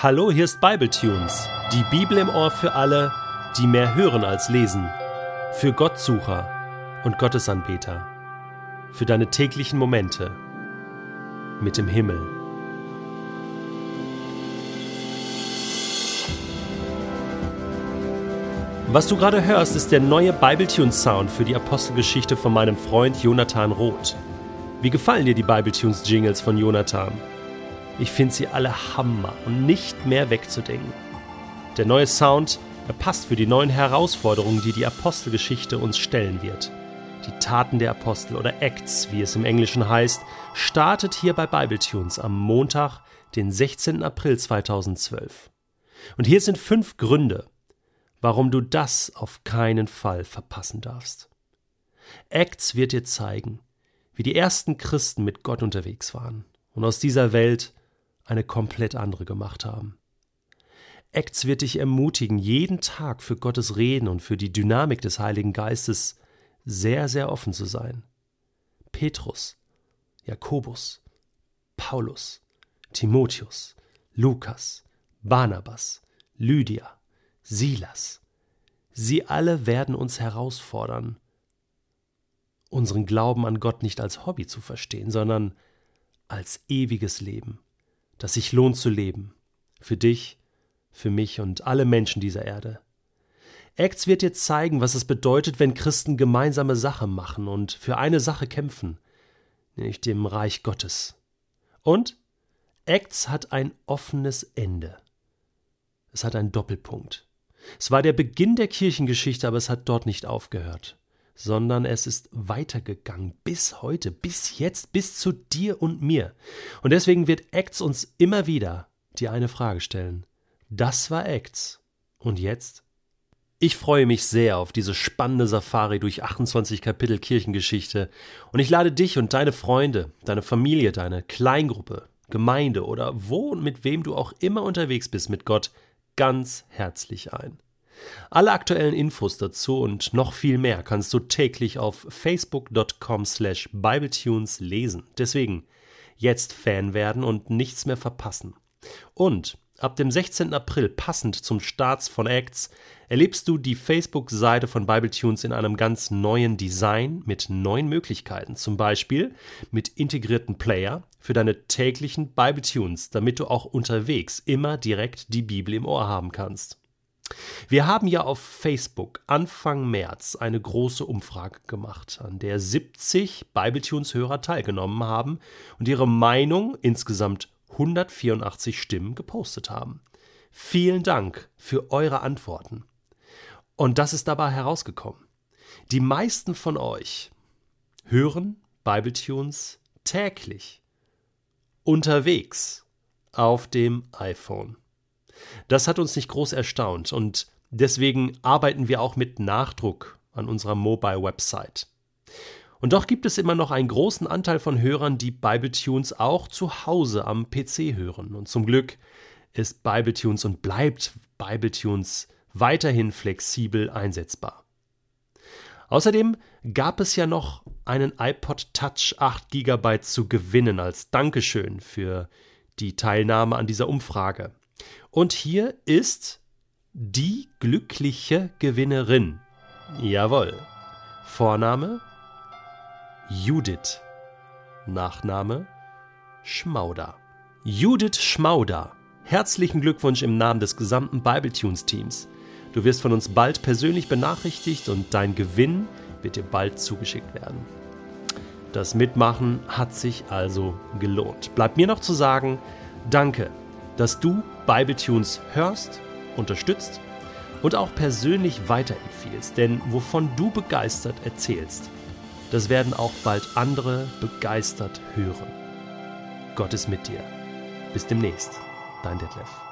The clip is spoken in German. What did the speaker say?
Hallo, hier ist Bibletunes, die Bibel im Ohr für alle, die mehr hören als lesen, für Gottsucher und Gottesanbeter, für deine täglichen Momente mit dem Himmel. Was du gerade hörst, ist der neue Bibletunes Sound für die Apostelgeschichte von meinem Freund Jonathan Roth. Wie gefallen dir die Bibletunes Jingles von Jonathan? Ich finde sie alle Hammer und nicht mehr wegzudenken. Der neue Sound, er passt für die neuen Herausforderungen, die die Apostelgeschichte uns stellen wird. Die Taten der Apostel oder Acts, wie es im Englischen heißt, startet hier bei Bibletunes am Montag, den 16. April 2012. Und hier sind fünf Gründe, warum du das auf keinen Fall verpassen darfst. Acts wird dir zeigen, wie die ersten Christen mit Gott unterwegs waren und aus dieser Welt eine komplett andere gemacht haben. Acts wird dich ermutigen, jeden Tag für Gottes Reden und für die Dynamik des Heiligen Geistes sehr, sehr offen zu sein. Petrus, Jakobus, Paulus, Timotheus, Lukas, Barnabas, Lydia, Silas, sie alle werden uns herausfordern, unseren Glauben an Gott nicht als Hobby zu verstehen, sondern als ewiges Leben das sich lohnt zu leben. Für dich, für mich und alle Menschen dieser Erde. Acts wird dir zeigen, was es bedeutet, wenn Christen gemeinsame Sache machen und für eine Sache kämpfen, nämlich dem Reich Gottes. Und Acts hat ein offenes Ende. Es hat einen Doppelpunkt. Es war der Beginn der Kirchengeschichte, aber es hat dort nicht aufgehört sondern es ist weitergegangen bis heute, bis jetzt, bis zu dir und mir. Und deswegen wird Acts uns immer wieder die eine Frage stellen. Das war Acts. Und jetzt? Ich freue mich sehr auf diese spannende Safari durch 28 Kapitel Kirchengeschichte und ich lade dich und deine Freunde, deine Familie, deine Kleingruppe, Gemeinde oder wo und mit wem du auch immer unterwegs bist mit Gott ganz herzlich ein. Alle aktuellen Infos dazu und noch viel mehr kannst du täglich auf facebook.com slash bibletunes lesen. Deswegen jetzt Fan werden und nichts mehr verpassen. Und ab dem 16. April, passend zum Starts von Acts, erlebst du die Facebook-Seite von Bibletunes in einem ganz neuen Design mit neuen Möglichkeiten. Zum Beispiel mit integrierten Player für deine täglichen Bibletunes, damit du auch unterwegs immer direkt die Bibel im Ohr haben kannst. Wir haben ja auf Facebook Anfang März eine große Umfrage gemacht, an der 70 Bibletunes-Hörer teilgenommen haben und ihre Meinung insgesamt 184 Stimmen gepostet haben. Vielen Dank für eure Antworten. Und das ist dabei herausgekommen. Die meisten von euch hören Bibletunes täglich unterwegs auf dem iPhone. Das hat uns nicht groß erstaunt und deswegen arbeiten wir auch mit Nachdruck an unserer Mobile-Website. Und doch gibt es immer noch einen großen Anteil von Hörern, die Bibletunes auch zu Hause am PC hören. Und zum Glück ist Bibletunes und bleibt Bibletunes weiterhin flexibel einsetzbar. Außerdem gab es ja noch einen iPod Touch 8 GB zu gewinnen als Dankeschön für die Teilnahme an dieser Umfrage. Und hier ist die glückliche Gewinnerin. Jawohl. Vorname Judith. Nachname Schmauder. Judith Schmauder. Herzlichen Glückwunsch im Namen des gesamten Bibletunes-Teams. Du wirst von uns bald persönlich benachrichtigt und dein Gewinn wird dir bald zugeschickt werden. Das Mitmachen hat sich also gelohnt. Bleibt mir noch zu sagen, danke dass du Bibletunes hörst, unterstützt und auch persönlich weiterempfiehlst. Denn wovon du begeistert erzählst, das werden auch bald andere begeistert hören. Gott ist mit dir. Bis demnächst, dein Detlef.